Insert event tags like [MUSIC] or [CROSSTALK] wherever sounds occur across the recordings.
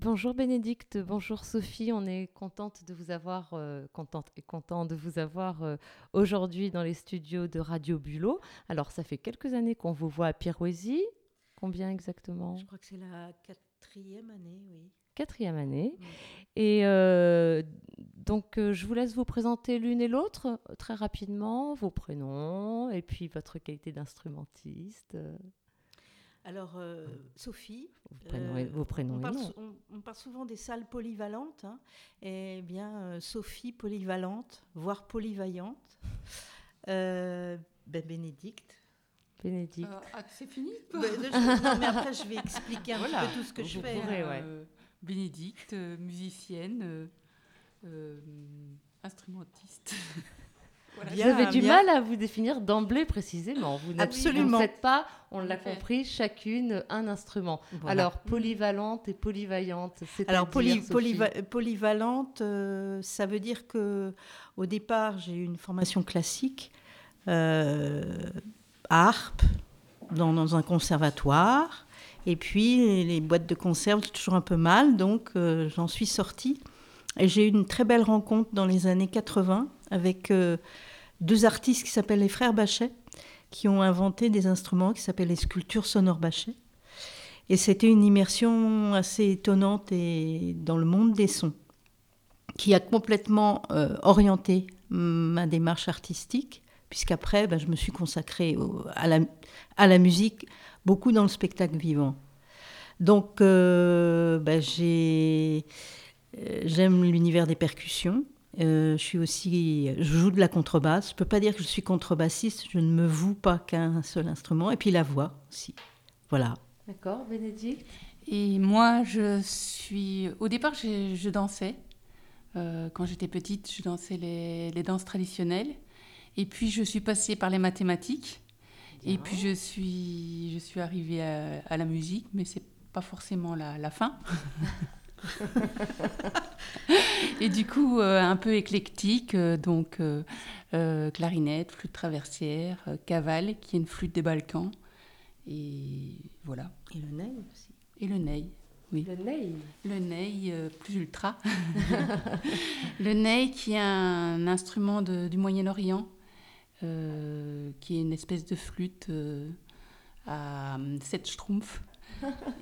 Bonjour Bénédicte, bonjour Sophie, on est contente de vous avoir, euh, contente et content de vous avoir euh, aujourd'hui dans les studios de Radio Bulot. Alors ça fait quelques années qu'on vous voit à Pirouésie, combien exactement? Je crois que c'est la quatrième année, oui. Quatrième année. Et euh, donc je vous laisse vous présenter l'une et l'autre très rapidement, vos prénoms et puis votre qualité d'instrumentiste. Alors, euh, Sophie. Vos prénoms, on, et parle, noms. on- on parle souvent des salles polyvalentes. hein. Eh bien, euh, Sophie polyvalente, voire polyvaillante. Euh, ben, Bénédicte. Bénédicte. Euh, ah, c'est fini [LAUGHS] Ben, je- non, mais après, je vais expliquer un Voilà. peu tout ce que je Vous fais. pourrez. hein. ouais. Euh, Bénédicte, euh, musicienne, euh, euh, instrumentiste. [LAUGHS] Voilà. Vous avez du bien. mal à vous définir d'emblée précisément. Vous n'êtes- pas, on l'a compris, chacune un instrument. Voilà. Alors, polyvalente et polyvaillante, c'est Alors, poly- polyva- polyvalente, euh, ça veut dire que au départ, j'ai eu une formation classique, euh, harpe, dans, dans un conservatoire. Et puis, les, boîtes de conserve, c'est toujours un peu mal, donc euh, j'en suis sortie. J'ai eu une très belle rencontre dans les années 80 avec euh, deux artistes qui s'appellent les frères Bachet, qui ont inventé des instruments qui s'appellent les sculptures sonores Bachet. Et c'était une immersion assez étonnante et dans le monde des sons, qui a complètement euh, orienté ma démarche artistique, puisqu'après, ben, je me suis consacrée à, la, musique, beaucoup dans le spectacle vivant. Donc, euh, ben, j'ai, j'aime l'univers des percussions. Euh, je suis aussi, je joue de la contrebasse. Je peux pas dire que je suis contrebassiste. Je ne me voue pas qu'à un seul instrument. Et puis la voix aussi. Voilà. D'accord, Bénédicte? Et moi, je suis. Au départ, je, je dansais. Euh, quand j'étais petite, je dansais les, les danses traditionnelles. Et puis, je suis passée par les mathématiques. Et puis, je suis, je suis arrivée à, à la musique, mais c'est pas forcément la, la fin. [LAUGHS] [LAUGHS] Et du coup, euh, un peu éclectique, euh, donc euh, clarinette, flûte traversière, cavale, qui est une flûte des Balkans. Et voilà. Et le nez aussi. Et le ney. Oui. Le ney. Le ney plus ultra. [LAUGHS] le ney qui est un instrument de- du Moyen-Orient, qui est une espèce de flûte à sept schtroumpfs.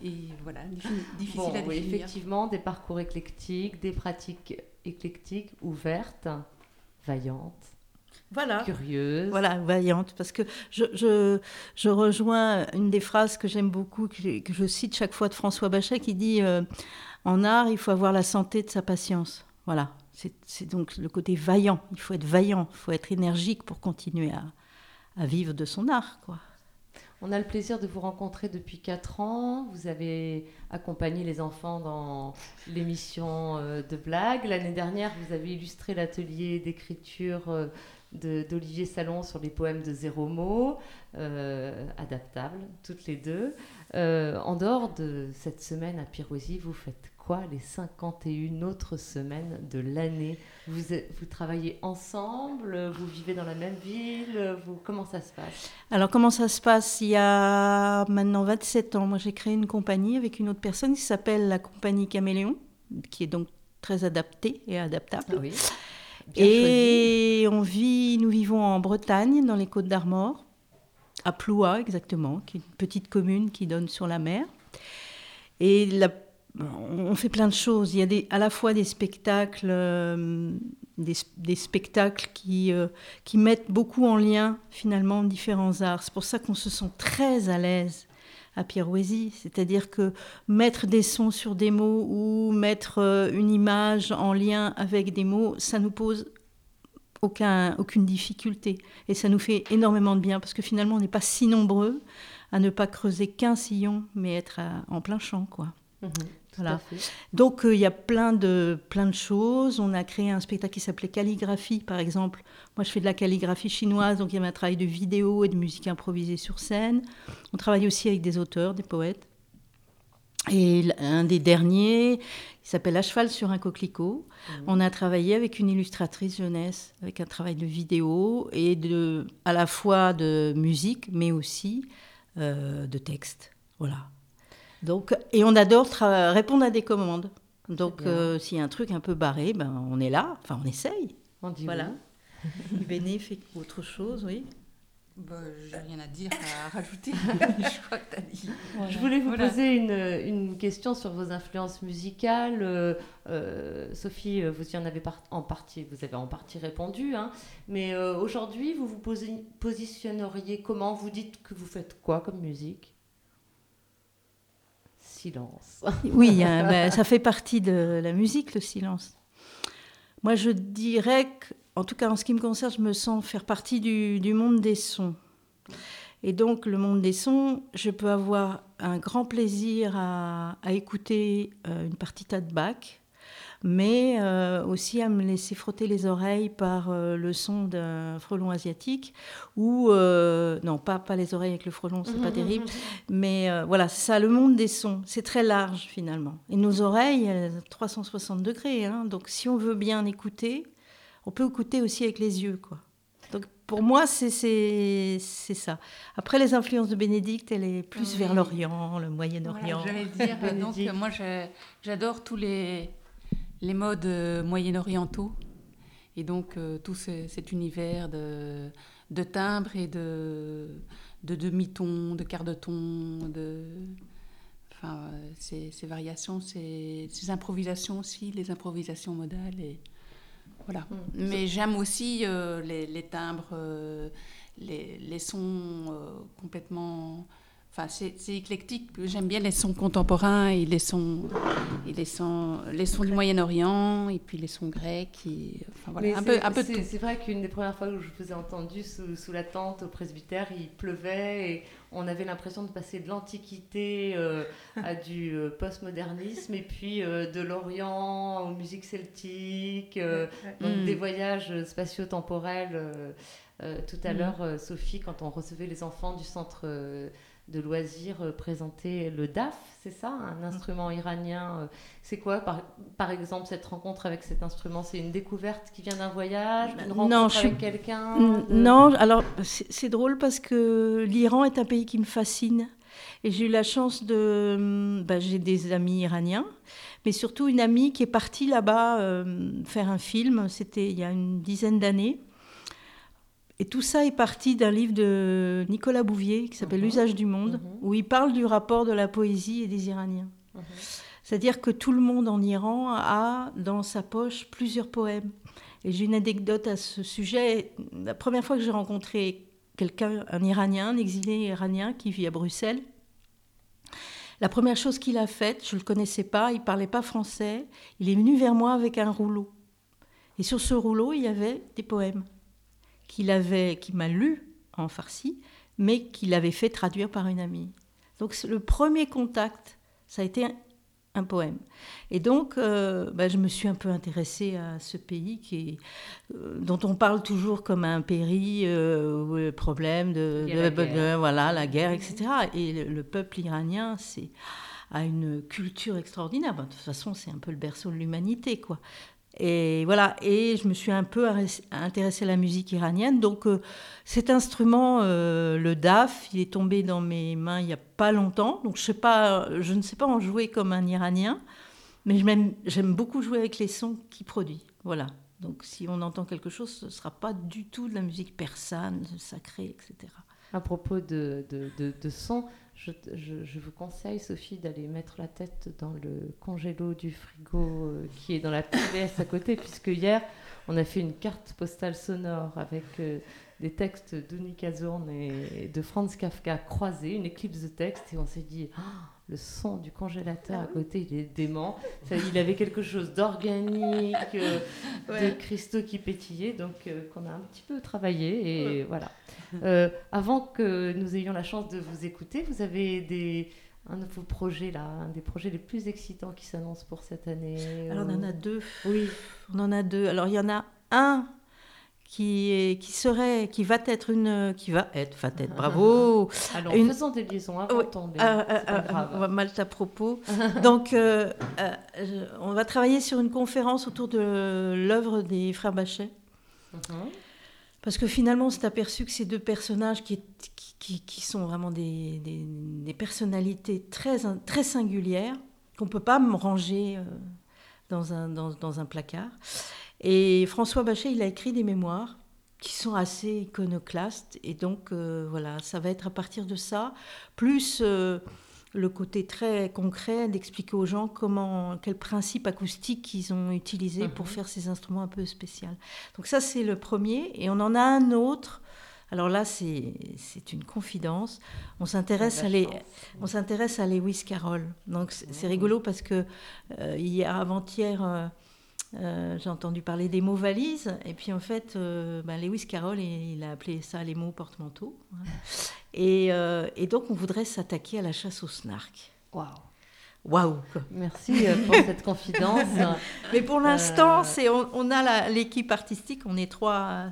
Et voilà, diffi- difficile Bon, à oui, définir. effectivement, des parcours éclectiques, des pratiques éclectiques, ouvertes, vaillantes, Voilà. curieuses. Voilà, vaillante, parce que je, je, je rejoins une des phrases que j'aime beaucoup, que je, que je cite chaque fois de François Bachet, qui dit euh, En art, il faut avoir la santé de sa patience. Voilà, c'est c'est donc le côté vaillant. Il faut être vaillant, il faut être énergique pour continuer à, à vivre de son art. Quoi. On a le plaisir de vous rencontrer depuis 4 ans. Vous avez accompagné les enfants dans l'émission euh, de blagues. L'année dernière, vous avez illustré l'atelier d'écriture euh, d'Olivier Salon sur les poèmes de zéro mot, euh, adaptables, toutes les deux. Euh, en dehors de cette semaine à Piroisi, vous faites quoi les 51 autres semaines de l'année? Vous, travaillez ensemble Vous vivez dans la même ville vous, Comment ça se passe? Alors, comment ça se passe? Il y a maintenant 27 ans, moi j'ai créé une compagnie avec une autre personne qui s'appelle la compagnie Caméléon, qui est donc très adaptée et adaptable. Ah oui. Bien choisi. Et on vit, nous vivons en Bretagne, dans les Côtes d'Armor, à Ploua exactement, qui est une petite commune qui donne sur la mer. Et la- on fait plein de choses. Il y a des, à la fois des spectacles, euh, des, des spectacles qui, euh, qui mettent beaucoup en lien finalement différents arts. C'est pour ça qu'on se sent très à l'aise à Pirouésie, c'est-à-dire que mettre des sons sur des mots ou mettre euh, une image en lien avec des mots, ça nous pose aucun, aucune difficulté. Et ça nous fait énormément de bien parce que finalement, on n'est pas si nombreux à ne pas creuser qu'un sillon, mais être à- en plein champ, quoi. Mhm, tout Voilà. Donc euh, il y a plein de, plein de choses. On a créé un spectacle qui s'appelait Calligraphie, par exemple. Moi, je fais de la calligraphie chinoise, donc il y avait un travail de vidéo et de musique improvisée sur scène. On travaille aussi avec des auteurs, des poètes. Et un des derniers, il s'appelle À cheval sur un coquelicot. On a travaillé avec une illustratrice jeunesse, avec un travail de vidéo et de, à la fois de musique, mais aussi euh, de texte. Voilà. Donc, et on adore répondre à des commandes. Donc, euh, s'il y a un truc un peu barré, ben, on est là, enfin, on essaye. On dit voilà. [LAUGHS] Béné fait autre chose, oui. Bah, J'ai rien à dire, à [LAUGHS] rajouter. je crois que tu as dit. Je voulais vous poser une, une, question sur vos influences musicales. Euh, euh, Sophie, vous y en avez en partie, vous avez en partie répondu. Hein. mais aujourd'hui, vous vous positionneriez comment? Vous dites que vous faites quoi comme musique? [LAUGHS] oui, ben, ça fait partie de la musique, le silence. Moi, je dirais que, en tout cas en ce qui me concerne, je me sens faire partie du, monde des sons. Et donc, le monde des sons, je peux avoir un grand plaisir à, écouter euh, une partita de Bach, mais euh, aussi à me laisser frotter les oreilles par euh, le son d'un frelon asiatique, ou, euh, non, pas, pas les oreilles avec le frelon, c'est pas terrible, mais voilà, c'est ça, le monde des sons, c'est très large finalement. Et nos oreilles, 360 degrés, hein, donc si on veut bien écouter, on peut écouter aussi avec les yeux, quoi. Donc pour moi, c'est ça. Après, les influences de Bénédicte, elle est plus vers l'Orient, le Moyen-Orient. Voilà, J'allais dire, [LAUGHS] donc moi j'adore tous les les modes euh, moyen-orientaux. Et donc euh, tout cet univers de, de timbres et de, de demi-tons, de quarts de ton, de, enfin, ces, ces variations, ces, ces, improvisations aussi, les improvisations modales. Et, voilà. Mmh. Mais j'aime aussi euh, les, les, timbres, les, les, sons complètement Enfin, c'est éclectique. J'aime bien les sons contemporains et les sons, et les sons, les sons du Moyen-Orient et puis les sons grecs. Et, enfin, voilà, un peu, un peu C'est vrai qu'une des premières fois que je vous ai entendu sous, sous, la tente au presbytère, il pleuvait et on avait l'impression de passer de l'Antiquité euh, à du euh, postmodernisme et puis euh, de l'Orient aux musiques celtiques, donc des mm. voyages spatio-temporels. tout à mm. l'heure, Sophie, quand on recevait les enfants du centre de loisirs euh, présenter le DAF, c'est ça, un mm. instrument iranien. Euh, c'est quoi, par, par, exemple, cette rencontre avec cet instrument C'est une découverte qui vient d'un voyage, d'une rencontre non, avec quelqu'un Non, alors c'est drôle parce que l'Iran est un pays qui me fascine. Et j'ai eu la chance de... Mm, bah, j'ai des amis iraniens, mais surtout une amie qui est partie là-bas euh, faire un film, c'était il y a une dizaine d'années. Et tout ça est parti d'un livre de Nicolas Bouvier qui s'appelle mhm. L'usage du monde, mhm. où il parle du rapport de la poésie et des Iraniens. Mhm. C'est-à-dire que tout le monde en Iran a dans sa poche plusieurs poèmes. Et j'ai une anecdote à ce sujet. La première fois que j'ai rencontré quelqu'un, un Iranien, un exilé iranien qui vit à Bruxelles, la première chose qu'il a faite, je ne le connaissais pas, il ne parlait pas français, il est venu vers moi avec un rouleau. Et sur ce rouleau, il y avait des poèmes qu'il avait, qui m'a lu en farsi, mais qu'il avait fait traduire par une amie. Donc le premier contact, ça a été un, poème. Et donc, euh, bah, je me suis un peu intéressée à ce pays qui euh, dont on parle toujours comme un pays euh, le problème de, la voilà la guerre, etc. Et le, peuple iranien, c'est a une culture extraordinaire. de toute façon, c'est un peu le berceau de l'humanité, quoi. Et voilà, et je me suis un peu intéressée à la musique iranienne. Donc euh, cet instrument, euh, le daf, il est tombé dans mes mains il n'y a pas longtemps. Donc je, pas, je ne sais pas en jouer comme un Iranien, mais j'aime beaucoup jouer avec les sons qu'il produit. Voilà. Donc si on entend quelque chose, ce ne sera pas du tout de la musique persane, sacrée, etc. À propos de, de, de, de son, je, vous conseille, Sophie, d'aller mettre la tête dans le congélo du frigo euh, qui est dans la PVS à côté, [LAUGHS] puisque hier, on a fait une carte postale sonore avec euh, des textes d'Unika Kazurn et de Franz Kafka croisés, une éclipse de textes, et on s'est dit, ah, le son du congélateur à côté, il est dément. il avait quelque chose d'organique, euh, [LAUGHS] de cristaux qui pétillaient, donc qu'on a un petit peu travaillé, et voilà. [LAUGHS] Euh, avant que nous ayons la chance de vous écouter, vous avez des, un de vos projets là, un des projets les plus excitants qui s'annoncent pour cette année. Alors on en a deux. Oui, on en a deux. Alors il y en a un qui, est, qui serait, qui va être une, qui va être, va être, bravo. Alors une... faisons des liaisons, inventons [LAUGHS] des. Euh, euh, on va mal à propos. Donc, on va travailler sur une conférence autour de l'œuvre des frères Bachet. Mhm parce que finalement, on s'est aperçu que ces deux personnages qui, qui, qui sont vraiment des, des, personnalités très, très singulières, qu'on ne peut pas me ranger euh, dans, un, dans, dans, un placard. Et François Bachet, il a écrit des mémoires qui sont assez iconoclastes. Et donc, euh, voilà, ça va être à partir de ça, plus euh, le côté très concret d'expliquer aux gens comment, quels principes acoustiques ils ont utilisés pour mhm. faire ces instruments un peu spéciaux. Donc ça, c'est le premier. Et on en a un autre. Alors là, c'est une confidence. On s'intéresse à, les, on s'intéresse à Lewis Carroll. Donc c'est rigolo parce que euh, hier, avant-hier, euh, euh, j'ai entendu parler des mots valises. Et puis en fait, ben, Lewis Carroll, il, a appelé ça les mots porte-manteau. Euh, et, donc, on voudrait s'attaquer à la chasse au snark. Waouh! Waouh Merci euh, pour cette confidence. [LAUGHS] Mais pour l'instant, euh, c'est on, a l'équipe artistique, on est trois.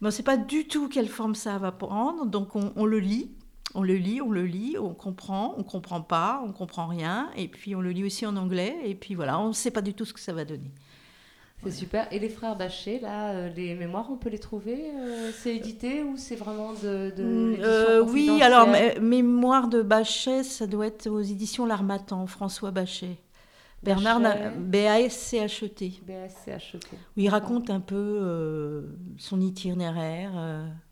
Mais on ne sait pas du tout quelle forme ça va prendre, donc on, le lit. On le lit, on le lit, on comprend, on comprend pas, on comprend rien, et puis on le lit aussi en anglais, et puis voilà, on ne sait pas du tout ce que ça va donner. C'est super. Et les frères Bachet, là, euh, les mémoires, on peut les trouver euh, C'est édité ou c'est vraiment de, de mm, euh, Oui, alors mémoire de Bachet, ça doit être aux éditions L'Armatan, François Bachet. Bernard B-A-S-C-H-E-T. B-A-S-C-H-E-T. Où il raconte un peu son itinéraire.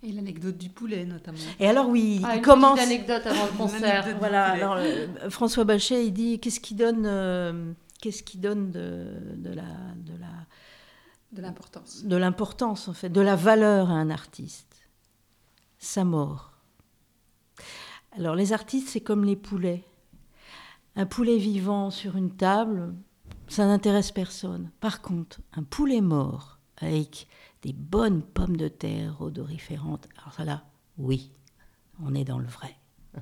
Et l'anecdote du poulet, notamment. Et alors, oui, ah, il commence. Une anecdote avant le [LAUGHS] concert. voilà, alors, François Bachet, il dit qu'est-ce qui donne qu'est-ce qui donne de, de, la, de la de l'importance. De l'importance, en fait, de la valeur à un artiste? Sa mort. Alors, les artistes, c'est comme les poulets. Un poulet vivant sur une table, ça n'intéresse personne. Par contre, un poulet mort avec des bonnes pommes de terre odoriférantes, alors ça là, oui, on est dans le vrai. [LAUGHS]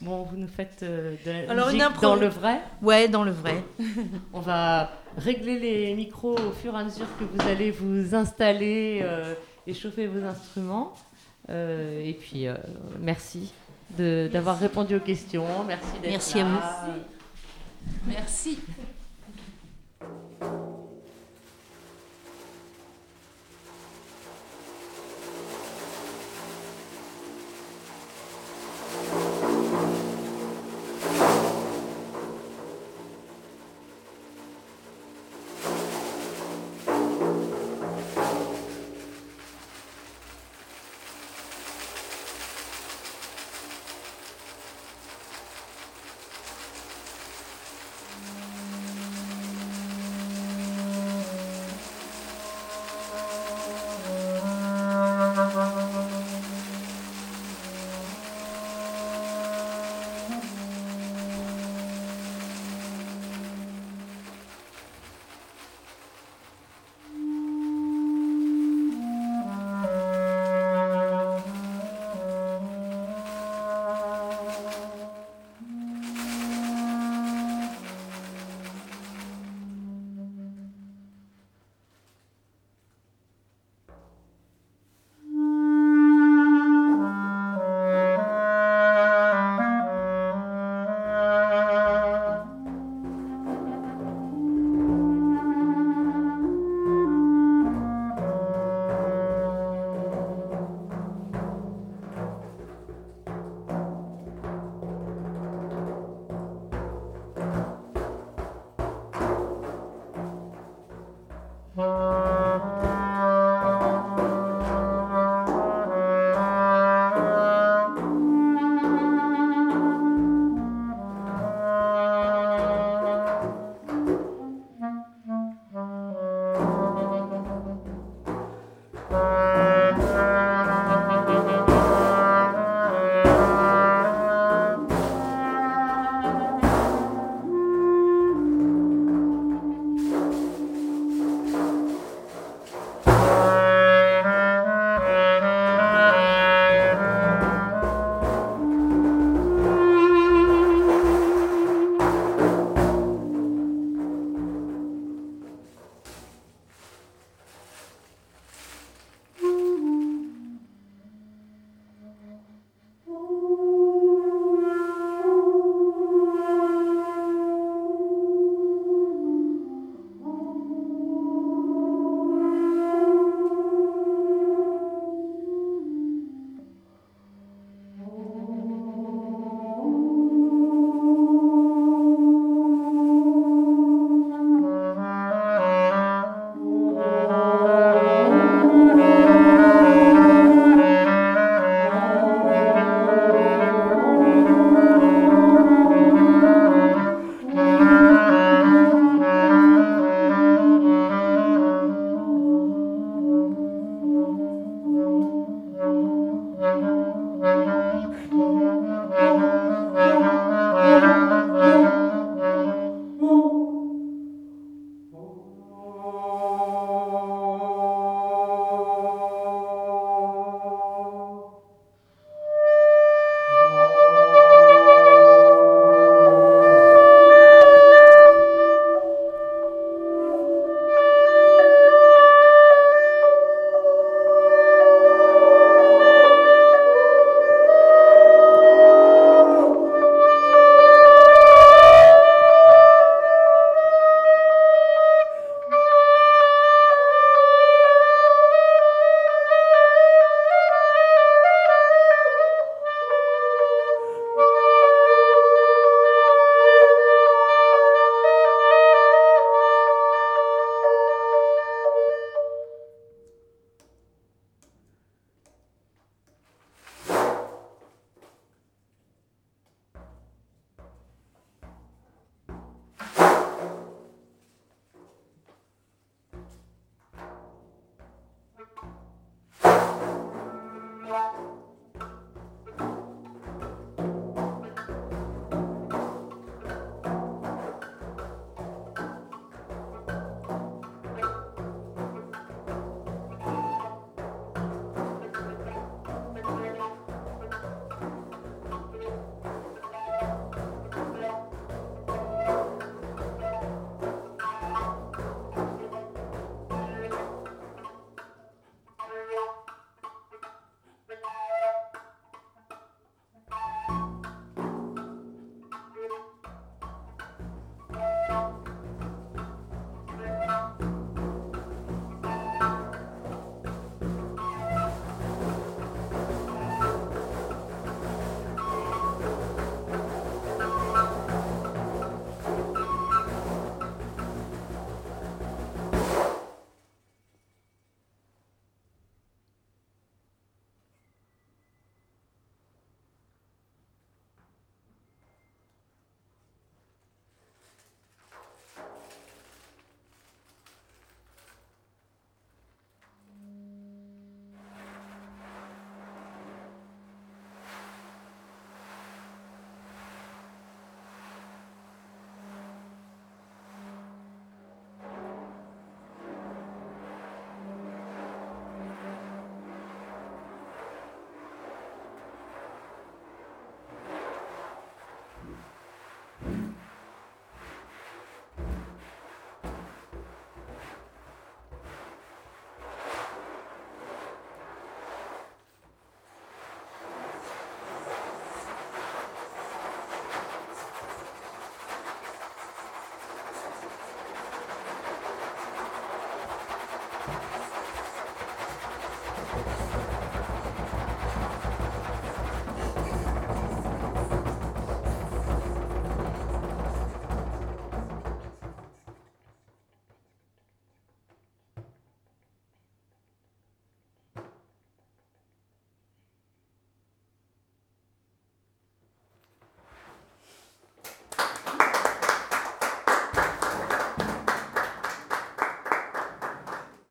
Bon, vous nous faites euh, de la Alors, musique dans le vrai Ouais, dans le vrai. [LAUGHS] On va régler les micros au fur et à mesure que vous allez vous installer euh, et chauffer vos instruments. Euh, et puis, merci d'avoir répondu aux questions. Merci d'être Merci à vous. Merci. merci.